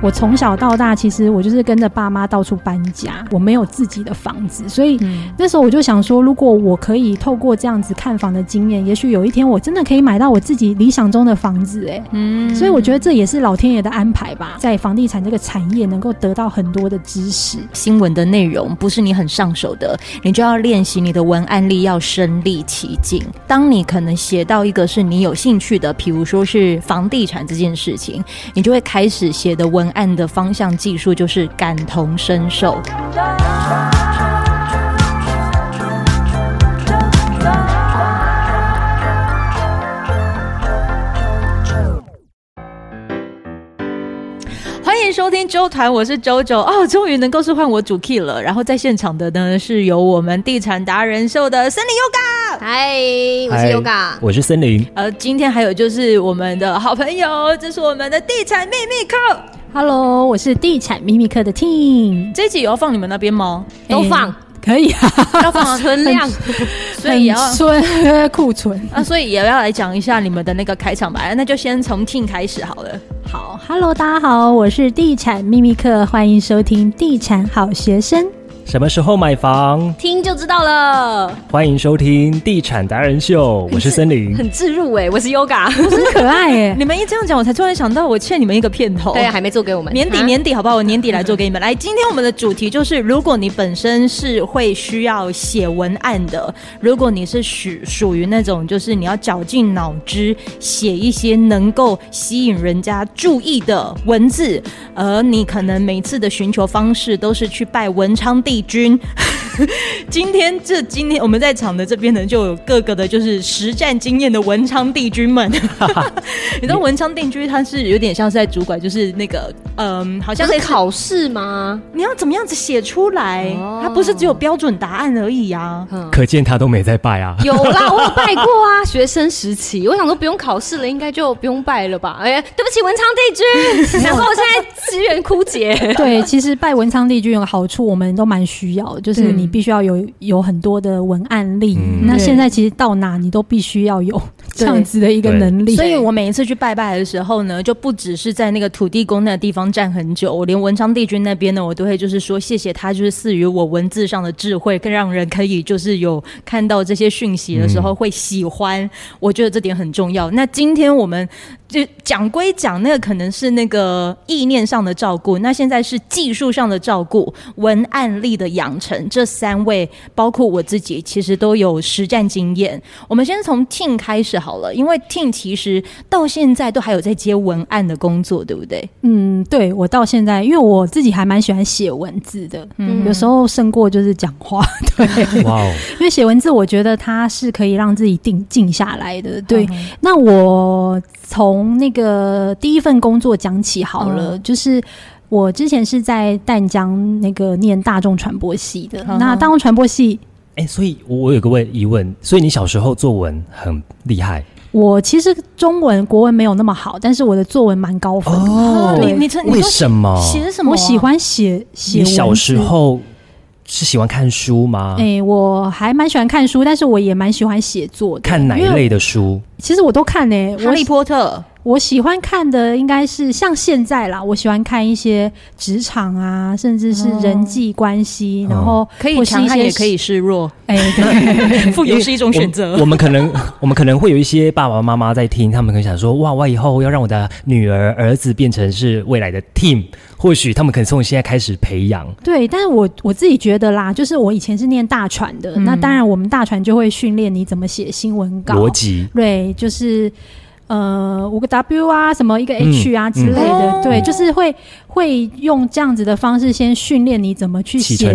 我从小到大，其实我就是跟着爸妈到处搬家，我没有自己的房子，所以那时候我就想说，如果我可以透过这样子看房的经验，也许有一天我真的可以买到我自己理想中的房子，哎，嗯，所以我觉得这也是老天爷的安排吧，在房地产这个产业能够得到很多的知识。新闻的内容不是你很上手的，你就要练习你的文案力，要身临其境。当你可能写到一个是你有兴趣的，比如说是房地产这件事情，你就会开始写的文案的方向技术就是感同身受。欢迎收听周团，我是周周哦，终于能够是换我主 key 了。然后在现场的呢，是由我们地产达人秀的森林 Yoga，嗨，我是 Yoga，我是森林。呃，今天还有就是我们的好朋友，这是我们的地产秘密客。Hello，我是地产秘密课的 Team。这一集有要放你们那边吗？都放，可以啊，要放存量，所以也要存 库存啊，所以也要来讲一下你们的那个开场白。那就先从 Ting 开始好了。好，Hello，大家好，我是地产秘密课，欢迎收听地产好学生。什么时候买房？听就知道了。欢迎收听《地产达人秀》，我是森林，很自入哎，我是 Yoga，我真可爱哎。你们一这样讲，我才突然想到，我欠你们一个片头。对，还没做给我们。年底年底，好不好？我 年底来做给你们。来，今天我们的主题就是，如果你本身是会需要写文案的，如果你是属属于那种就是你要绞尽脑汁写一些能够吸引人家注意的文字，而你可能每次的寻求方式都是去拜文昌帝君。今天这今天我们在场的这边呢，就有各个的，就是实战经验的文昌帝君们。你知道文昌帝君他是有点像是在主管，就是那个嗯，好像在考试吗？你要怎么样子写出来？他不是只有标准答案而已啊。可见他都没在拜啊。有啦，我有 拜过啊，学生时期。我想说不用考试了，应该就不用拜了吧？哎，对不起，文昌帝君，然后我现在资源枯竭。对，其实拜文昌帝君有个好处，我们都蛮需要。就是你必须要有有很多的文案力，嗯、那现在其实到哪你都必须要有这样子的一个能力。所以我每一次去拜拜的时候呢，就不只是在那个土地公那个地方站很久，我连文昌帝君那边呢，我都会就是说谢谢他，就是赐予我文字上的智慧，更让人可以就是有看到这些讯息的时候会喜欢。嗯、我觉得这点很重要。那今天我们。就讲归讲，那个可能是那个意念上的照顾，那现在是技术上的照顾，文案力的养成。这三位包括我自己，其实都有实战经验。我们先从 Ting 开始好了，因为 Ting 其实到现在都还有在接文案的工作，对不对？嗯，对，我到现在，因为我自己还蛮喜欢写文字的，嗯，有时候胜过就是讲话，对，哇哦，因为写文字，我觉得它是可以让自己定静下来的，对。嗯、那我从从那个第一份工作讲起好了，嗯、就是我之前是在淡江那个念大众传播系的。嗯、那大众传播系，哎、欸，所以我有个问疑问，所以你小时候作文很厉害？我其实中文国文没有那么好，但是我的作文蛮高分的。哦，对你你为什么写什么？我喜欢写写。你小时候是喜欢看书吗？哎、欸，我还蛮喜欢看书，但是我也蛮喜欢写作的。看哪一类的书？其实我都看呢、欸，《哈利波特》。我喜欢看的应该是像现在啦，我喜欢看一些职场啊，甚至是人际关系，哦、然后可以强悍也可以示弱，哎，富有 是一种选择。我们可能我们可能会有一些爸爸妈妈在听，他们可能想说，哇，我以后要让我的女儿儿子变成是未来的 team，或许他们可能从现在开始培养。对，但是我我自己觉得啦，就是我以前是念大传的，嗯、那当然我们大传就会训练你怎么写新闻稿，逻辑，对，就是。呃，五个 W 啊，什么一个 H 啊之类的，嗯嗯、对，就是会会用这样子的方式先训练你怎么去写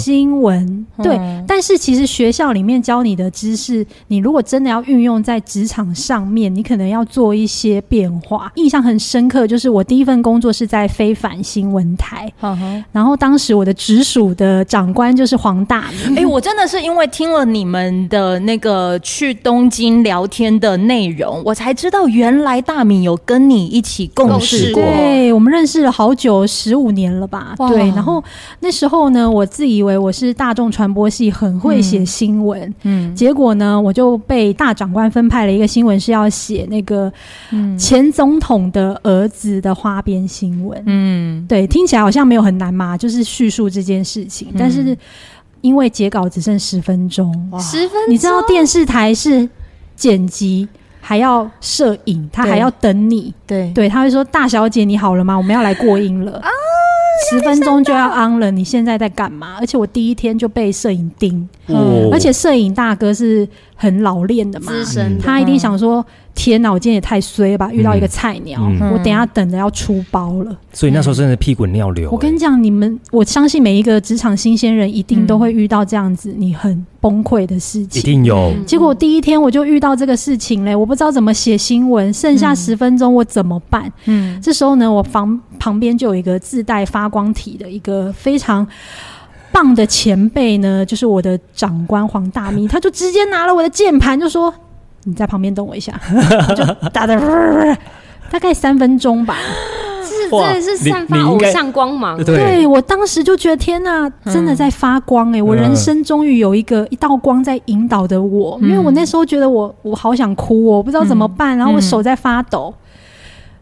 新闻。对，嗯、但是其实学校里面教你的知识，你如果真的要运用在职场上面，你可能要做一些变化。印象很深刻，就是我第一份工作是在非凡新闻台，嗯、哼然后当时我的直属的长官就是黄大明。哎、欸，我真的是因为听了你们的那个去东京聊天的内容，我才知。知道原来大米有跟你一起共事过。对，我们认识了好久，十五年了吧？对。然后那时候呢，我自以为我是大众传播系，很会写新闻。嗯。结果呢，我就被大长官分派了一个新闻，是要写那个前总统的儿子的花边新闻。嗯。对，听起来好像没有很难嘛，就是叙述这件事情。但是因为截稿只剩十分钟，十分，你知道电视台是剪辑。还要摄影，他还要等你。对对，他会说：“大小姐，你好了吗？我们要来过音了。”啊。十分钟就要 on 了，你现在在干嘛？而且我第一天就被摄影盯，嗯，而且摄影大哥是很老练的嘛，他一定想说：天哪，我今天也太衰了吧，遇到一个菜鸟，我等下等着要出包了。所以那时候真的屁滚尿流。我跟你讲，你们我相信每一个职场新鲜人一定都会遇到这样子，你很崩溃的事情，一定有。结果第一天我就遇到这个事情嘞，我不知道怎么写新闻，剩下十分钟我怎么办？嗯，这时候呢，我房旁边就有一个自带发光体的一个非常棒的前辈呢，就是我的长官黄大咪，他就直接拿了我的键盘，就说：“你在旁边等我一下。”就打的大概三分钟吧，是真的是散发偶像光芒。对，对我当时就觉得天呐，真的在发光哎、欸！我人生终于有一个一道光在引导着我，因为我那时候觉得我我好想哭哦，我不知道怎么办，然后我手在发抖。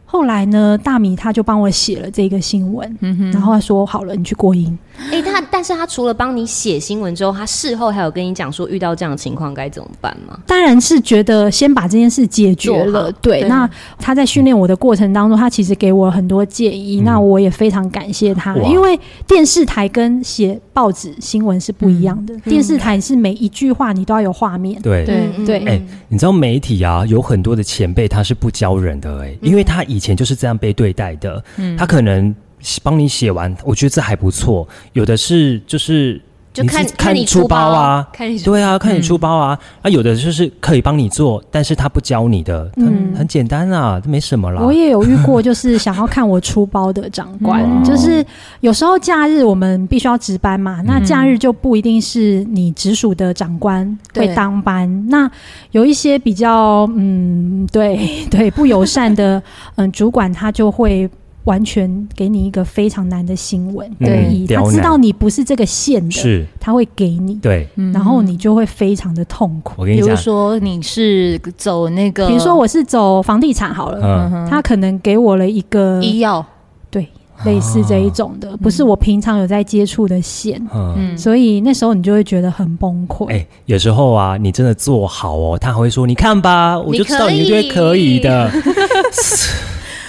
后来呢，大米他就帮我写了这个新闻，嗯、哼然后他说好了，你去过音。哎、欸，他但是他除了帮你写新闻之后，他事后还有跟你讲说遇到这样的情况该怎么办吗？当然是觉得先把这件事解决了。对，对那他在训练我的过程当中，他其实给我很多建议，嗯、那我也非常感谢他，因为电视台跟写报纸新闻是不一样的。嗯、电视台是每一句话你都要有画面，对对对。哎、欸，你知道媒体啊，有很多的前辈他是不教人的哎、欸，因为他以前就是这样被对待的，嗯，他可能。帮你写完，我觉得这还不错。有的是就是就看看你出包啊，对啊，看你出包啊。啊，有的就是可以帮你做，但是他不教你的，嗯，很简单啊，这没什么啦。我也有遇过，就是想要看我出包的长 官，就是有时候假日我们必须要值班嘛，那假日就不一定是你直属的长官会当班，那有一些比较嗯，对 对不友善的嗯主管，他就会。完全给你一个非常难的新闻，对，他知道你不是这个线的，是，他会给你，对，然后你就会非常的痛苦。比如说你是走那个，比如说我是走房地产好了，他可能给我了一个医药，对，类似这一种的，不是我平常有在接触的线，嗯，所以那时候你就会觉得很崩溃。哎，有时候啊，你真的做好哦，他还会说，你看吧，我就知道你绝对可以的。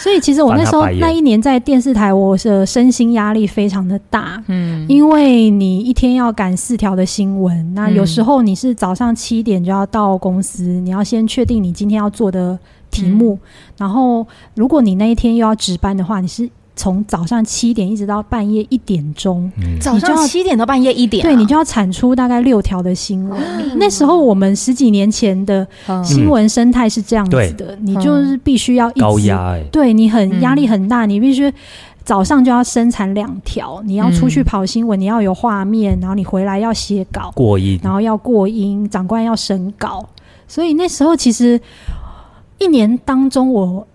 所以其实我那时候那一年在电视台，我的身心压力非常的大，嗯，因为你一天要赶四条的新闻，那有时候你是早上七点就要到公司，你要先确定你今天要做的题目，然后如果你那一天又要值班的话，你是。从早上七点一直到半夜一点钟，早上七点到半夜一点，对，你就要产出大概六条的新闻。那时候我们十几年前的新闻生态是这样子的，你就是必须要高压，对你很压力很大，你必须早上就要生产两条，你要出去跑新闻，你要有画面，然后你回来要写稿过音，然后要过音，长官要审稿，所以那时候其实一年当中，我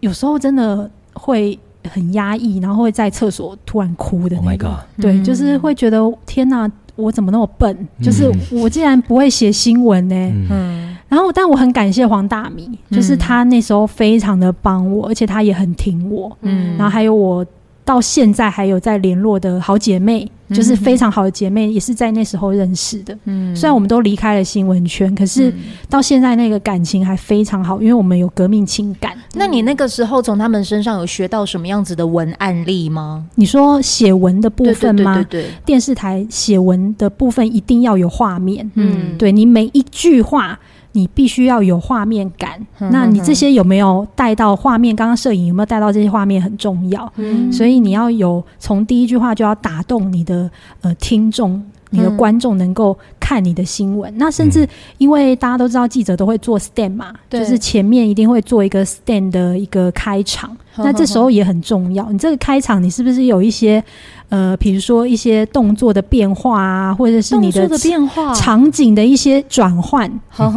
有时候真的会。很压抑，然后会在厕所突然哭的那个，oh、对，就是会觉得天哪，我怎么那么笨？嗯、就是我竟然不会写新闻呢？嗯，然后但我很感谢黄大米，就是他那时候非常的帮我，而且他也很挺我，嗯，然后还有我。到现在还有在联络的好姐妹，就是非常好的姐妹，也是在那时候认识的。嗯，虽然我们都离开了新闻圈，可是到现在那个感情还非常好，因为我们有革命情感。那你那个时候从他们身上有学到什么样子的文案例吗？你说写文的部分吗？对对对对，电视台写文的部分一定要有画面。嗯，对，你每一句话。你必须要有画面感，那你这些有没有带到画面？刚刚摄影有没有带到这些画面很重要，嗯、所以你要有从第一句话就要打动你的呃听众，你的观众能够看你的新闻。那甚至因为大家都知道记者都会做 stand 嘛，对就是前面一定会做一个 stand 的一个开场，那这时候也很重要。你这个开场，你是不是有一些？呃，比如说一些动作的变化啊，或者是你的，的变化、场景的一些转换，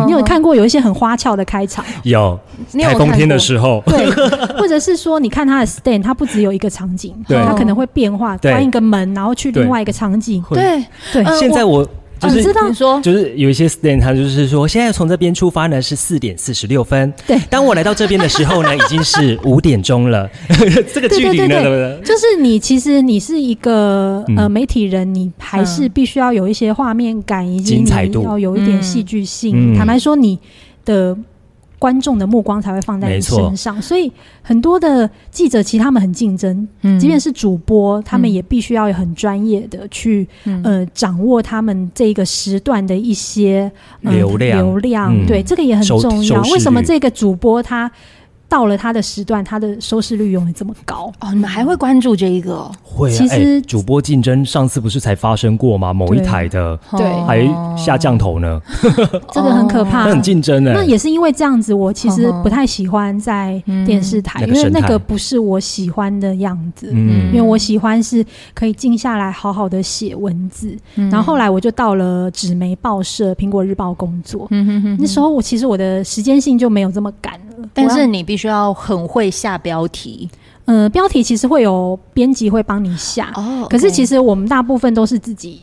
你有看过有一些很花俏的开场？有，台风天的时候，对，或者是说，你看他的 stand，他不只有一个场景，他可能会变化，关一个门，然后去另外一个场景，对。对。现在我。就是知道说，就是有一些 stand，他就是说，现在从这边出发呢是四点四十六分。对，当我来到这边的时候呢，已经是五点钟了。这个距离呢，对不对？就是你其实你是一个呃媒体人，你还是必须要有一些画面感，以及你要有一点戏剧性。坦白说，你的。观众的目光才会放在你身上，所以很多的记者其实他们很竞争，嗯，即便是主播，他们也必须要很专业的去呃掌握他们这个时段的一些流量。流量，对，这个也很重要。为什么这个主播他？到了它的时段，它的收视率永远这么高哦！你们还会关注这一个？会啊。其实、欸、主播竞争上次不是才发生过吗？某一台的对还下降头呢，这个很可怕。那很竞争呢。那也是因为这样子，我其实不太喜欢在电视台，因为那个不是我喜欢的样子。嗯，因为我喜欢是可以静下来好好的写文字。然后后来我就到了纸媒报社《苹果日报》工作。嗯哼哼。那时候我其实我的时间性就没有这么赶了，但是你必须。要很会下标题，呃，标题其实会有编辑会帮你下，哦，可是其实我们大部分都是自己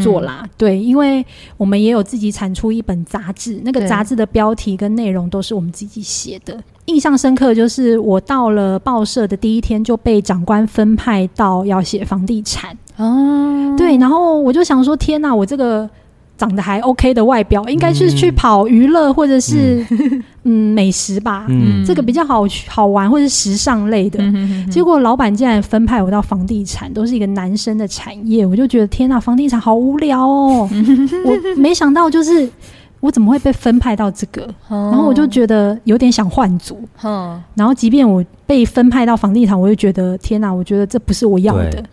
做啦，嗯、对，因为我们也有自己产出一本杂志，那个杂志的标题跟内容都是我们自己写的。印象深刻就是我到了报社的第一天就被长官分派到要写房地产，哦，对，然后我就想说，天哪，我这个。长得还 OK 的外表，应该是去跑娱乐或者是嗯，嗯美食吧，嗯，这个比较好好玩或者是时尚类的。嗯、结果老板竟然分派我到房地产，都是一个男生的产业，我就觉得天呐，房地产好无聊哦。我没想到就是我怎么会被分派到这个，然后我就觉得有点想换组。然后即便我被分派到房地产，我就觉得天呐，我觉得这不是我要的。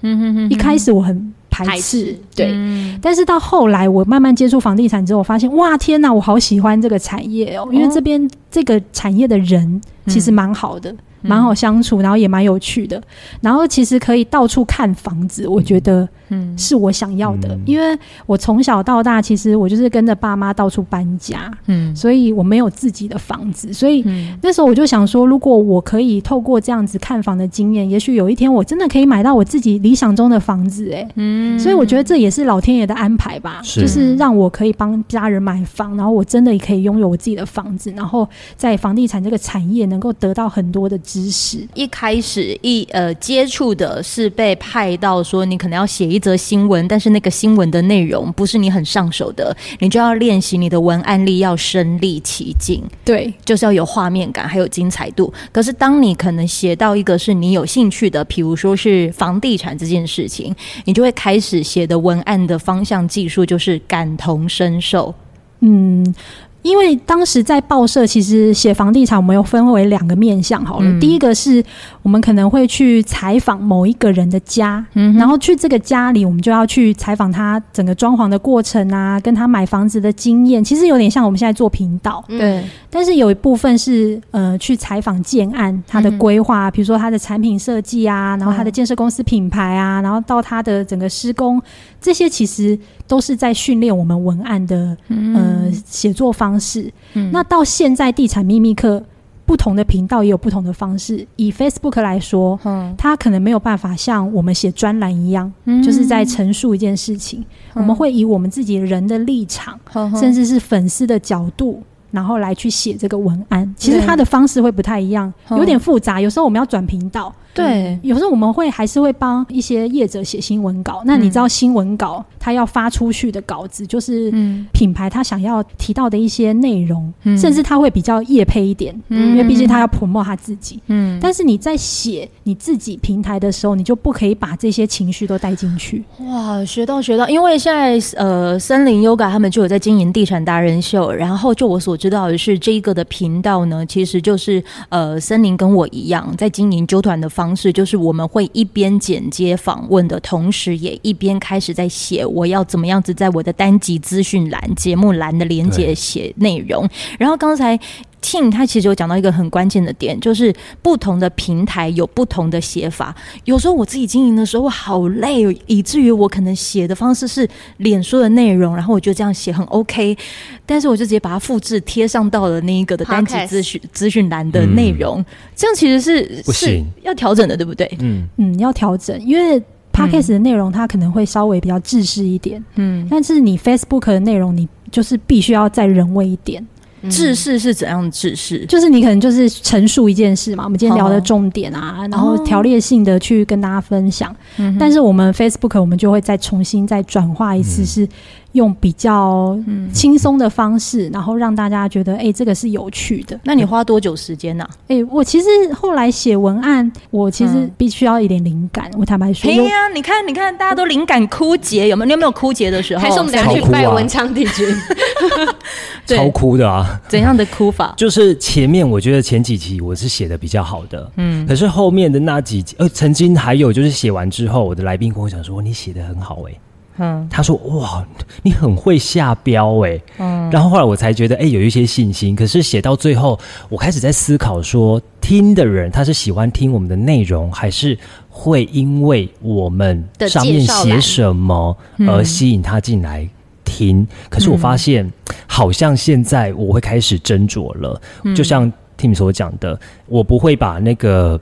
一开始我很。排斥，对，嗯、但是到后来我慢慢接触房地产之后，我发现哇，天哪，我好喜欢这个产业哦，因为这边这个产业的人其实蛮好的。嗯蛮好相处，然后也蛮有趣的，然后其实可以到处看房子，我觉得嗯。是我想要的，嗯、因为我从小到大其实我就是跟着爸妈到处搬家，嗯，所以我没有自己的房子，所以那时候我就想说，如果我可以透过这样子看房的经验，也许有一天我真的可以买到我自己理想中的房子，哎，嗯，所以我觉得这也是老天爷的安排吧，是。就是让我可以帮家人买房，然后我真的也可以拥有我自己的房子，然后在房地产这个产业能够得到很多的。知识一开始一呃接触的是被派到说你可能要写一则新闻，但是那个新闻的内容不是你很上手的，你就要练习你的文案力要身临其境，对，就是要有画面感，还有精彩度。可是当你可能写到一个是你有兴趣的，比如说是房地产这件事情，你就会开始写的文案的方向技术就是感同身受，嗯。因为当时在报社，其实写房地产，我们又分为两个面向好了。嗯、第一个是我们可能会去采访某一个人的家，嗯、然后去这个家里，我们就要去采访他整个装潢的过程啊，跟他买房子的经验，其实有点像我们现在做频道。对。但是有一部分是呃去采访建案，他的规划，比如说他的产品设计啊，然后他的建设公司品牌啊，然后到他的整个施工，这些其实都是在训练我们文案的呃写作方式，嗯、那到现在地产秘密课不同的频道也有不同的方式。以 Facebook 来说，嗯，它可能没有办法像我们写专栏一样，嗯、就是在陈述一件事情。嗯、我们会以我们自己人的立场，嗯、甚至是粉丝的角度，然后来去写这个文案。其实它的方式会不太一样，有点复杂。有时候我们要转频道。对，有时候我们会还是会帮一些业者写新闻稿。那你知道新闻稿他要发出去的稿子，就是品牌他想要提到的一些内容，甚至他会比较业配一点，因为毕竟他要 promote 他自己。嗯，但是你在写你自己平台的时候，你就不可以把这些情绪都带进去。哇，学到学到！因为现在呃，森林 Yoga 他们就有在经营地产达人秀，然后就我所知道的是，这一个的频道呢，其实就是呃，森林跟我一样在经营纠团的方。方式，就是我们会一边剪接访问的同时，也一边开始在写我要怎么样子在我的单集资讯栏、节目栏的连接写内容。然后刚才。Tim 他其实有讲到一个很关键的点，就是不同的平台有不同的写法。有时候我自己经营的时候好累，以至于我可能写的方式是脸书的内容，然后我觉得这样写很 OK，但是我就直接把它复制贴上到了那一个的单集资讯资讯栏的内容，嗯，这样其实是不行，是要调整的，对不对？嗯嗯，要调整，因为 Podcast 的内容它可能会稍微比较制式一点，嗯，但是你 Facebook 的内容你就是必须要再人为一点。制式是怎样的制式？就是你可能就是陈述一件事嘛，我们今天聊的重点啊，哦、然后条列性的去跟大家分享。嗯、但是我们 Facebook 我们就会再重新再转化一次是。用比较轻松的方式，然后让大家觉得，哎、欸，这个是有趣的。那你花多久时间呢、啊？哎、欸，我其实后来写文案，我其实必须要一点灵感。我坦白说，哎呀，你看，你看，大家都灵感枯竭，有没有？你有没有枯竭的时候？还是我们俩去拜文昌帝君？超枯的啊！怎样的枯法？就是前面我觉得前几集我是写的比较好的，嗯，可是后面的那几集，呃，曾经还有就是写完之后，我的来宾跟我讲说，你写的很好、欸，哎。嗯，他说：“哇，你很会下标哎。”嗯，然后后来我才觉得，哎，有一些信心。可是写到最后，我开始在思考说，听的人他是喜欢听我们的内容，还是会因为我们上面写什么而吸引他进来听？嗯、可是我发现，好像现在我会开始斟酌了。嗯、就像 Tim 所讲的，我不会把那个。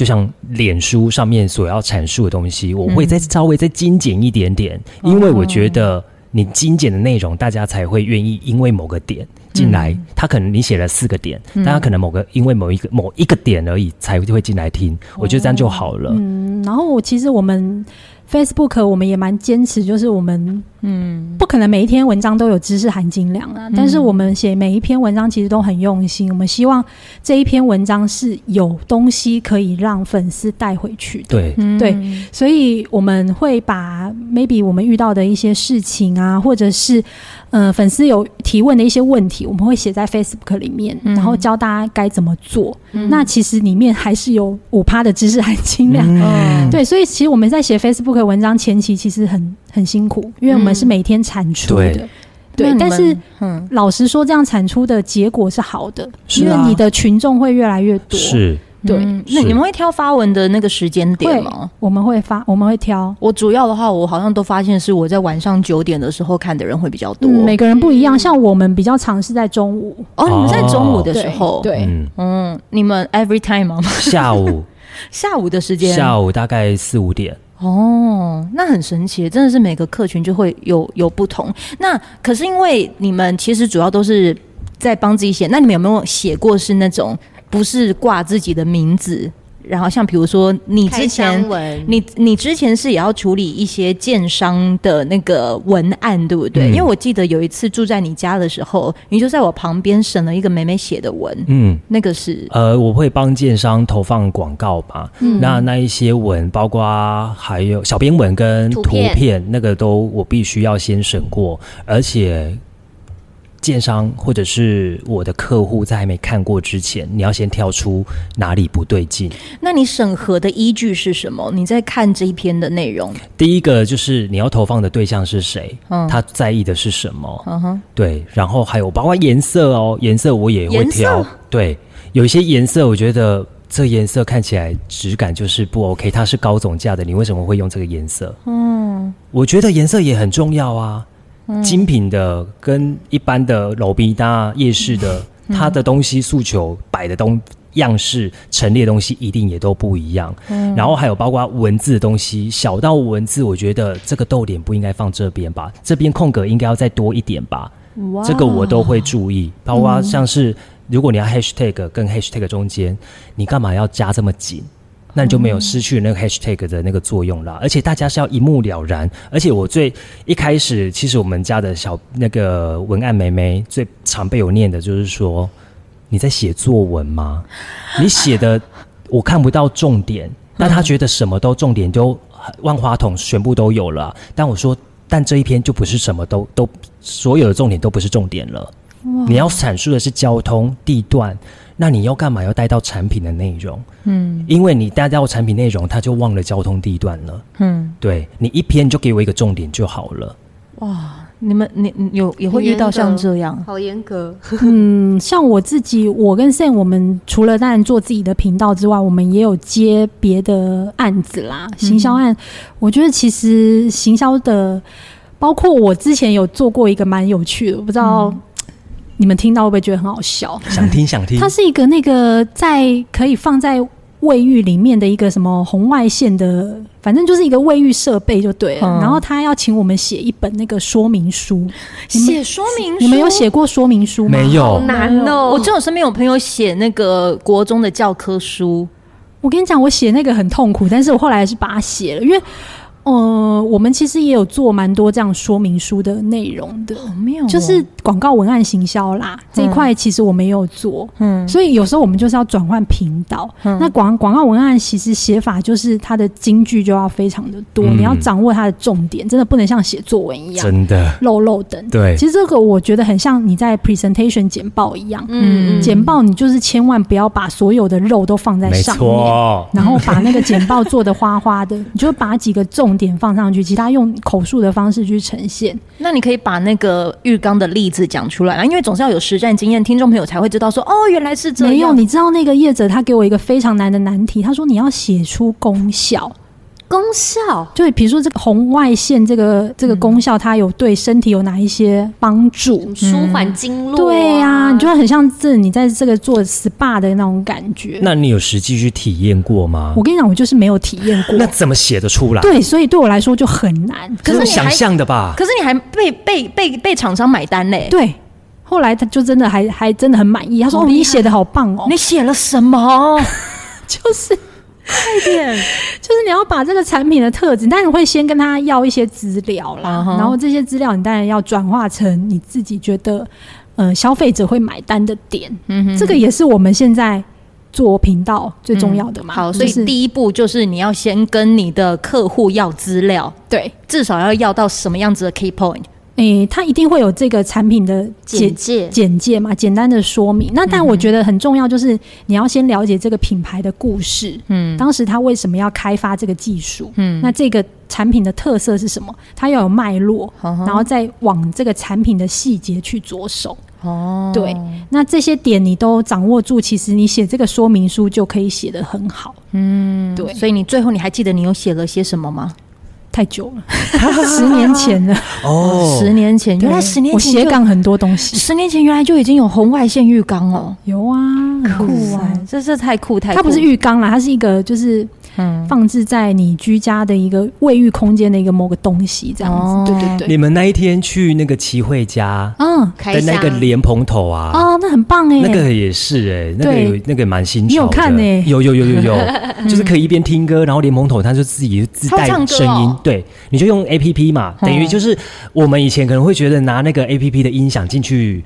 就像脸书上面所要阐述的东西，我会再稍微再精简一点点，嗯，因为我觉得你精简的内容，大家才会愿意因为某个点进来。嗯，他可能你写了四个点，嗯，但他可能某个因为某一个某一个点而已才会进来听，我觉得这样就好了。嗯，然后其实我们。Facebook 我们也蛮坚持，就是我们嗯，不可能每一篇文章都有知识含金量啊。但是我们写每一篇文章其实都很用心，我们希望这一篇文章是有东西可以让粉丝带回去的。对对，所以我们会把 maybe 我们遇到的一些事情啊，或者是呃粉丝有提问的一些问题，我们会写在 Facebook 里面，然后教大家该怎么做。那其实里面还是有五趴的知识含金量。嗯，对，所以其实我们在写 Facebook。文章前期其实很很辛苦，因为我们是每天产出的，嗯、对。对，但是，嗯，老实说，这样产出的结果是好的，因为你的群众会越来越多。是，对。嗯、那你们会挑发文的那个时间点吗？我们会发，我们会挑。我主要的话，我好像都发现是我在晚上九点的时候看的人会比较多。嗯、每个人不一样，像我们比较常是在中午。哦，你们在中午的时候，对，对嗯，你们 every time 吗？下午，下午的时间，下午大概四五点。哦，那很神奇，真的是每个客群就会有有不同。那可是因为你们其实主要都是在帮自己写，那你们有没有写过是那种不是挂自己的名字？然后像比如说你之前，你你之前是也要处理一些建商的那个文案，对不对？嗯、因为我记得有一次住在你家的时候，你就在我旁边审了一个美美写的文，嗯，那个是呃，我会帮建商投放广告嘛，嗯，那那一些文，包括还有小编文跟图片，图片那个都我必须要先审过，而且。建商或者是我的客户在还没看过之前，你要先挑出哪里不对劲。那你审核的依据是什么？你在看这一篇的内容。第一个就是你要投放的对象是谁，嗯，他在意的是什么？嗯哼，对。然后还有包括颜色哦，颜色我也会挑。对，有一些颜色我觉得这颜色看起来质感就是不 OK，它是高总价的，你为什么会用这个颜色？嗯，我觉得颜色也很重要啊。精品的跟一般的路边摊夜市的，它的东西诉求摆的东样式陈列东西一定也都不一样。嗯，然后还有包括文字的东西，小到文字，我觉得这个逗点不应该放这边吧，这边空格应该要再多一点吧。这个我都会注意。包括像是如果你要 hashtag 跟 hashtag 中间，你干嘛要加这么紧？那你就没有失去那个 hashtag 的那个作用了，而且大家是要一目了然。而且我最一开始，其实我们家的小那个文案妹妹最常被我念的就是说：“你在写作文吗？你写的 我看不到重点。”但她觉得什么都重点都万花筒全部都有了。但我说，但这一篇就不是什么都都所有的重点都不是重点了。你要阐述的是交通地段，那你要干嘛？要带到产品的内容。嗯，因为你带到产品内容，他就忘了交通地段了。嗯，对，你一篇就给我一个重点就好了。哇，你们你有也会遇到像这样，好严格。嗯，像我自己，我跟 Sam，我们除了当然做自己的频道之外，我们也有接别的案子啦，行销案。嗯、我觉得其实行销的，包括我之前有做过一个蛮有趣的，我不知道。嗯你们听到会不会觉得很好笑？想听想听。它是一个那个在可以放在卫浴里面的一个什么红外线的，反正就是一个卫浴设备就对了。嗯、然后他要请我们写一本那个说明书，写说明书。你们有写过说明书吗？没有，好难哦。我就有身边有朋友写那个国中的教科书。我跟你讲，我写那个很痛苦，但是我后来还是把它写了，因为。呃，我们其实也有做蛮多这样说明书的内容的，没有，就是广告文案行销啦这一块，其实我没有做，嗯，所以有时候我们就是要转换频道。那广广告文案其实写法就是它的金句就要非常的多，你要掌握它的重点，真的不能像写作文一样，真的。漏漏等。对，其实这个我觉得很像你在 presentation 简报一样，嗯，简报你就是千万不要把所有的肉都放在上面，然后把那个简报做的花花的，你就把几个重。重点放上去，其他用口述的方式去呈现。那你可以把那个浴缸的例子讲出来啊，因为总是要有实战经验，听众朋友才会知道说哦，原来是这样。没有，你知道那个业者他给我一个非常难的难题，他说你要写出功效。功效，就比如说这个红外线，这个这个功效，它有对身体有哪一些帮助？舒缓经络、啊，对呀、啊，你就会很像这你在这个做 SPA 的那种感觉。那你有实际去体验过吗？我跟你讲，我就是没有体验过。那怎么写得出来？对，所以对我来说就很难。可是你想象的吧？可是你还被被被被厂商买单嘞？对，后来他就真的还还真的很满意。他说：“哦，你写的好棒哦！你写了什么？就是。”快点，就是你要把这个产品的特质，但是你会先跟他要一些资料啦，uh huh. 然后这些资料你当然要转化成你自己觉得，呃，消费者会买单的点。嗯哼，这个也是我们现在做频道最重要的嘛。嗯、好，所以第一步就是你要先跟你的客户要资料，对，至少要要到什么样子的 key point。诶、欸，它一定会有这个产品的简介，简介嘛，简单的说明。那但我觉得很重要，就是你要先了解这个品牌的故事，嗯，当时他为什么要开发这个技术，嗯，那这个产品的特色是什么？它要有脉络，嗯、然后再往这个产品的细节去着手。哦，对，那这些点你都掌握住，其实你写这个说明书就可以写得很好。嗯，对，所以你最后你还记得你有写了些什么吗？太久了，十年前了 哦，十年前，原来十年前我斜杠很多东西。十年前原来就已经有红外线浴缸哦，有啊，很酷啊，这这太酷太酷。它不是浴缸啦，它是一个就是。嗯，放置在你居家的一个卫浴空间的一个某个东西，这样子，哦、对对对。你们那一天去那个齐慧家，嗯，的那个莲蓬头啊，哦，那很棒哎，那个也是哎，那个有那个蛮新潮的，你有看呢？有有有有有，就是可以一边听歌，然后莲蓬头它就自己自带声音，哦、对，你就用 A P P 嘛，等于就是我们以前可能会觉得拿那个 A P P 的音响进去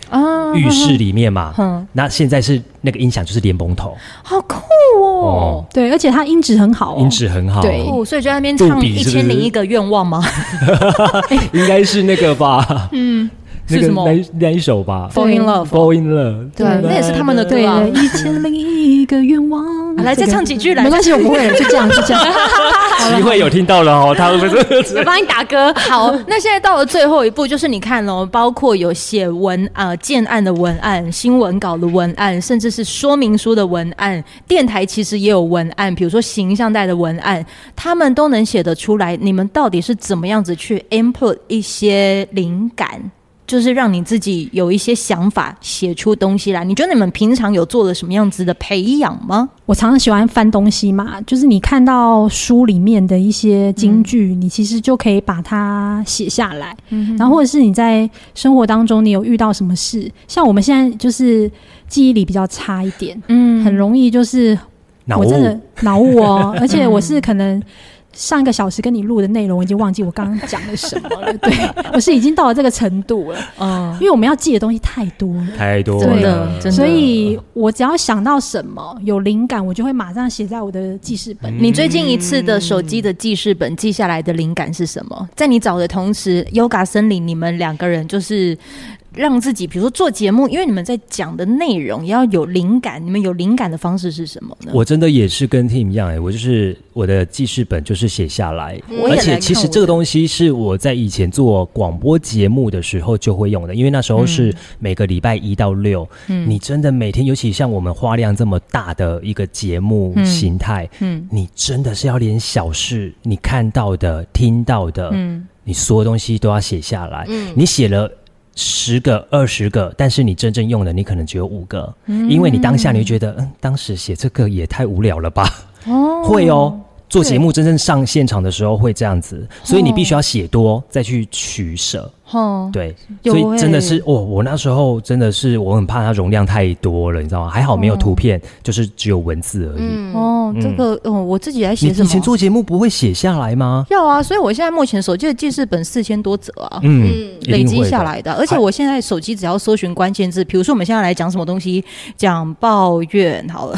浴室里面嘛，嗯，那现在是那个音响就是莲蓬头，好酷哦，哦。对，而且它音质很好。音质很好，对，所以就在那边唱一千零一个愿望吗？应该是那个吧，嗯。是什么？那那一首吧，Fall in Love，Fall in Love，对，那也是他们的歌啊。一千零一个愿望，来再唱几句来，没关系，我不会，就这样，就这样。齐慧有听到了哦，他会不会？我帮你打歌。好，那现在到了最后一步，就是你看哦，包括有写文啊、建案的文案、新闻稿的文案，甚至是说明书的文案，电台其实也有文案，比如说形象带的文案，他们都能写得出来。你们到底是怎么样子去 input 一些灵感？就是让你自己有一些想法，写出东西来。你觉得你们平常有做了什么样子的培养吗？我常常喜欢翻东西嘛，就是你看到书里面的一些金句，嗯、你其实就可以把它写下来。嗯、哼然后或者是你在生活当中，你有遇到什么事，像我们现在就是记忆力比较差一点，嗯，很容易就是我真的脑雾哦，而且我是 可能。上一个小时跟你录的内容，我已经忘记我刚刚讲了什么了。对，我是已经到了这个程度了。嗯，因为我们要记的东西太多了，太多了，真的，真的。所以我只要想到什么有灵感，我就会马上写在我的记事本。你最近一次的手机的记事本记下来的灵感是什么？在你找的同时，Yoga 森林，你们两个人就是让自己，比如说做节目，因为你们在讲的内容要有灵感，你们有灵感的方式是什么呢？我真的也是跟 Tim 一样哎、欸，我就是我的记事本就是写下来，嗯、而且其实这个东西是我在以前做广播节目的时候就会用的，因为那时候是每个礼拜一到六，嗯，你真的每天，尤其像我们花量这么大的一个节目形态，嗯，嗯，你真的是要连小事你看到的、听到的，嗯，你所有东西都要写下来，嗯，你写了。十个、二十个，但是你真正用的，你可能只有五个，嗯、因为你当下你会觉得，嗯，当时写这个也太无聊了吧？哦，会哦。做节目真正上现场的时候会这样子，所以你必须要写多，再去取舍。哦，对，所以真的是哦，我那时候真的是我很怕它容量太多了，你知道吗？还好没有图片，就是只有文字而已。哦，这个哦，我自己来写。你以前做节目不会写下来吗？要啊，所以我现在目前手机的记事本四千多则啊，嗯，累积下来的。而且我现在手机只要搜寻关键字，比如说我们现在来讲什么东西，讲抱怨好了。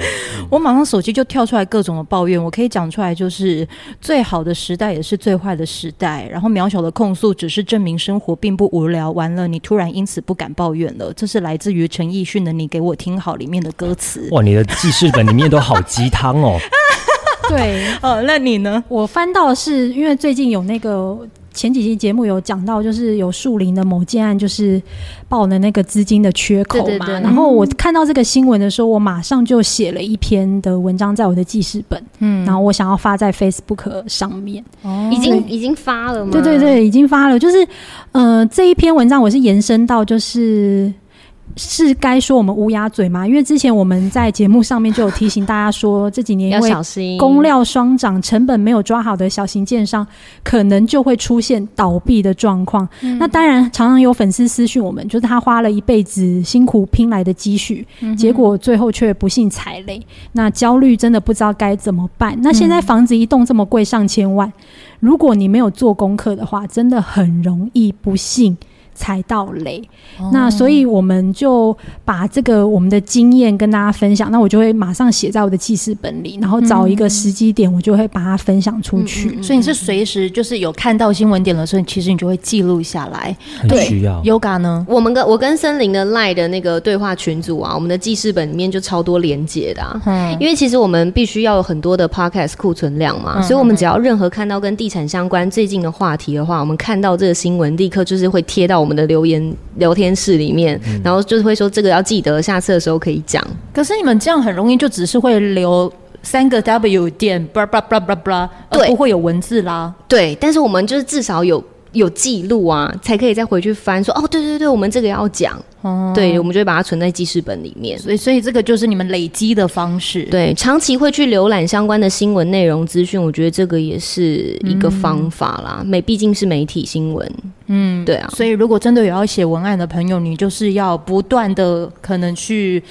嗯、我马上手机就跳出来各种的抱怨，我可以讲出来，就是最好的时代也是最坏的时代，然后渺小的控诉只是证明生活并不无聊。完了，你突然因此不敢抱怨了，这是来自于陈奕迅的《你给我听好》里面的歌词。哇，你的记事本里面都好鸡汤哦。对，哦，那你呢？我翻到是因为最近有那个。前几期节目有讲到，就是有树林的某件案，就是报了那个资金的缺口嘛。对对对，然后我看到这个新闻的时候，我马上就写了一篇的文章在我的记事本，嗯，然后我想要发在 Facebook 上面。哦，已经已经发了吗？对对对，已经发了。就是，呃，这一篇文章我是延伸到就是。是该说我们乌鸦嘴吗？因为之前我们在节目上面就有提醒大家说，这几年因为工料双涨，成本没有抓好的小型建商，可能就会出现倒闭的状况。嗯、那当然，常常有粉丝私讯我们，就是他花了一辈子辛苦拼来的积蓄，嗯、结果最后却不幸踩雷，那焦虑真的不知道该怎么办。那现在房子一栋这么贵，上千万，如果你没有做功课的话，真的很容易不幸。踩到雷，哦、那所以我们就把这个我们的经验跟大家分享。那我就会马上写在我的记事本里，然后找一个时机点，我就会把它分享出去。嗯、所以你是随时就是有看到新闻点的时候其实你就会记录下来。对需要。Yoga 呢？我们跟我跟森林的 Line 的那个对话群组啊，我们的记事本里面就超多连接的、啊。嗯，因为其实我们必须要有很多的 Podcast 库存量嘛，嗯、所以我们只要任何看到跟地产相关最近的话题的话，我们看到这个新闻，立刻就是会贴到我们的留言。聊天室里面，然后就是会说这个要记得，下次的时候可以讲。可是你们这样很容易就只是会留三个 W 点，blah blah blah blah blah，对，不会有文字啦。对，但是我们就是至少有。有记录啊，才可以再回去翻说哦，对对对，我们这个要讲，哦、对，我们就会把它存在记事本里面。所以，所以这个就是你们累积的方式。对，长期会去浏览相关的新闻内容资讯，我觉得这个也是一个方法啦。媒、嗯、毕竟是媒体新闻，嗯，对啊。所以，如果真的有要写文案的朋友，你就是要不断的可能去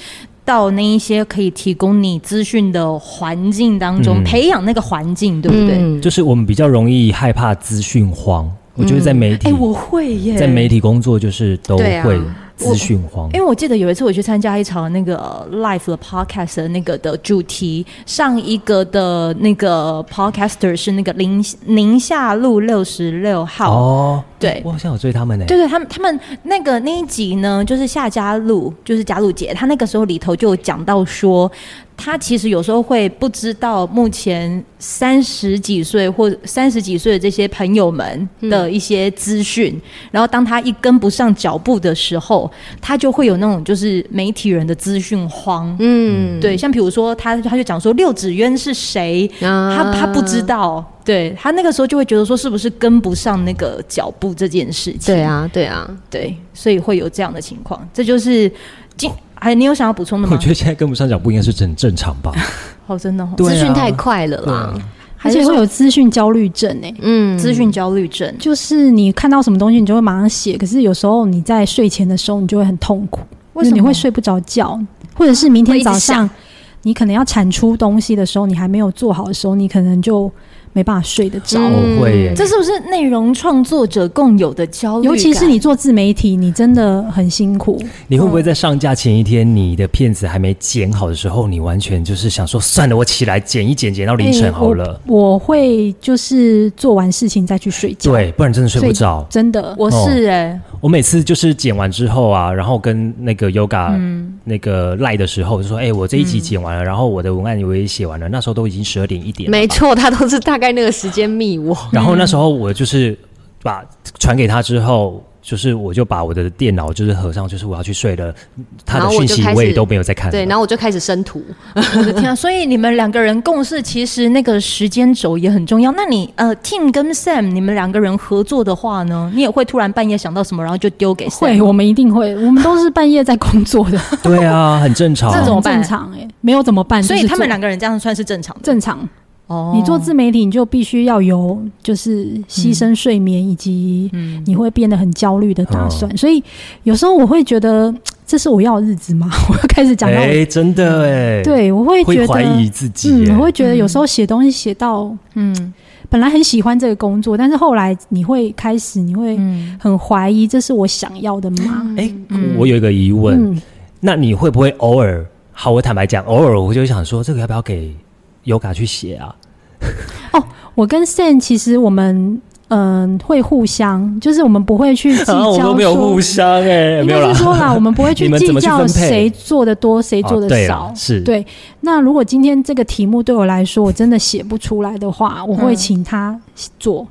到那一些可以提供你资讯的环境当中，嗯、培养那个环境，对不对？嗯、就是我们比较容易害怕资讯荒。我觉得在媒体，哎、嗯欸，我会耶，在媒体工作就是都会资讯荒。因为我记得有一次我去参加一场那个 live 的 podcast 的那个的主题，上一个的那个 podcaster 是那个宁宁夏路六十六号哦，对，我好像有追他们呢。对对，他们他们那个那一集呢，就是夏家路，就是嘉璐姐，她那个时候里头就讲到说。他其实有时候会不知道目前三十几岁或三十几岁的这些朋友们的一些资讯，嗯、然后当他一跟不上脚步的时候，他就会有那种就是媒体人的资讯荒。嗯，对，像比如说他他就讲说六指渊是谁，啊、他他不知道，对他那个时候就会觉得说是不是跟不上那个脚步这件事情。对啊，对啊，对，所以会有这样的情况，这就是今。哎，你有想要补充的吗？我觉得现在跟不上脚步应该是很正常吧。好，真的，哦，资讯太快了啦，而且会有资讯焦虑症诶。嗯，资讯焦虑症就是你看到什么东西，你就会马上写。可是有时候你在睡前的时候，你就会很痛苦，为什么？你会睡不着觉，或者是明天早上你可能要产出东西的时候，你还没有做好的时候，你可能就没办法睡得着。我会，这是不是内容创作者共有的焦虑？尤其是你做自媒体，你真的很辛苦。你会不会在上架前一天，你的片子还没剪好的时候，你完全就是想说，算了，我起来剪一剪，剪到凌晨好了。我，我会就是做完事情再去睡觉，对，不然真的睡不着。真的，我是哎、欸，我每次就是剪完之后啊，然后跟那个 Yoga、嗯、那个赖的时候，就说，哎、欸，我这一集剪完了，嗯、然后我的文案我也写完了，那时候都已经十二点一点了。没错，他都是大概那个时间密我。然后那时候我就是把传给他之后，就是我就把我的电脑就是合上，就是我要去睡了。他的讯息我也都没有在看。对，然后我就开始生图。我的天啊！所以你们两个人共事，其实那个时间轴也很重要。那你呃，Tim 跟 Sam，你们两个人合作的话呢，你也会突然半夜想到什么，然后就丢给 Sam？会，我们一定会。我们都是半夜在工作的。对啊，很正常。这种正常哎、欸，没有怎么办？所以他们两个人这样算是正常的。正常。哦，你做自媒体，你就必须要有就是牺牲睡眠以及你会变得很焦虑的打算。嗯、所以有时候我会觉得，这是我要的日子吗？我要开始讲到，哎、欸，真的哎，对，我会觉得怀疑自己。嗯，我会觉得有时候写东西写到，嗯，本来很喜欢这个工作，但是后来你会开始，你会很怀疑，这是我想要的吗？哎、我有一个疑问，嗯、那你会不会偶尔？好，我坦白讲，偶尔我就想说，这个要不要给？Yoga 去写啊！哦，我跟 Sam 其实我们嗯、呃、会互相，就是我们不会去计较 我们没有互相哎、欸，应该是说啦，我们不会去计较谁做的多，谁做的少。哦、是对。那如果今天这个题目对我来说，我真的写不出来的话，我会请他做，嗯、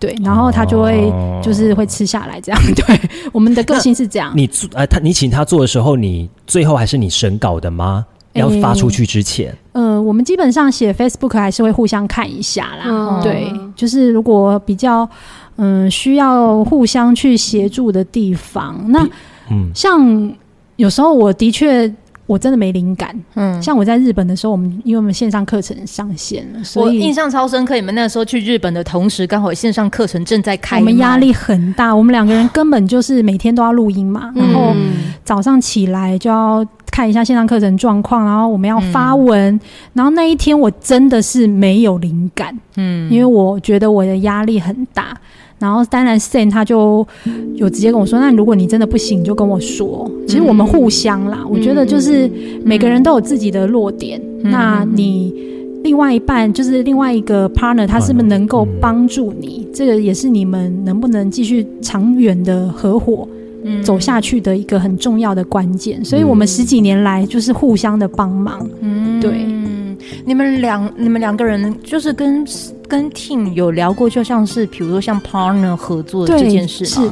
对，然后他就会就是会吃下来这样。对，我们的个性是这样。你做呃，他你请他做的时候，你最后还是你审稿的吗？要发出去之前，嗯、欸呃，我们基本上写 Facebook 还是会互相看一下啦。嗯、对，就是如果比较嗯、呃、需要互相去协助的地方，那嗯，像有时候我的确。我真的没灵感，嗯，像我在日本的时候，我们因为我们线上课程上线了，所以我印象超深刻。你们那时候去日本的同时，刚好线上课程正在开，我们压力很大。我们两个人根本就是每天都要录音嘛，然后早上起来就要看一下线上课程状况，然后我们要发文，嗯、然后那一天我真的是没有灵感，嗯，因为我觉得我的压力很大。然后当然，Sam 他就有直接跟我说：“那如果你真的不行，就跟我说。”其实我们互相啦，嗯、我觉得就是每个人都有自己的弱点。嗯、那你另外一半就是另外一个 partner，他是不是能够帮助你？嗯、这个也是你们能不能继续长远的合伙走下去的一个很重要的关键。所以我们十几年来就是互相的帮忙。嗯，对。你们两你们两个人就是跟跟 team 有聊过，就像是比如说像 partner 合作这件事吗？是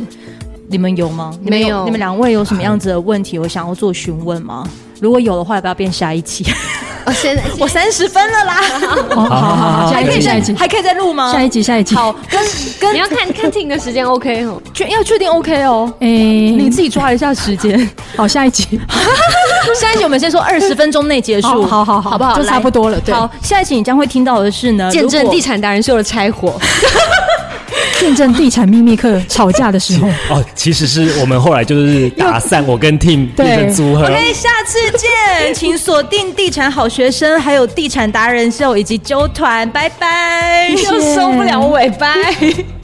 你们有吗？没有。你们，你们两位有什么样子的问题，我想要做询问吗？如果有的话，要不要变下一期？我现在我三十分了啦，好好好，下一集下一集还可以再录吗？下一集下一集。好，跟跟 你要看看 Tim 的时间 OK 哦，确要确定 OK 哦。哎，你自己抓一下时间。好，下一集，下一集我们先说二十分钟内结束，好好好，好不好？就差不多了。对好，下一集你将会听到的是呢，见证地产达人秀的拆伙。见证地产秘密课吵架的时候。哦，其实是我们后来就是打散，我跟 Tim 变成组合。OK，下次见，请锁定地产好学生，还有地产达人秀以及纠团，拜拜，又收不了尾，拜。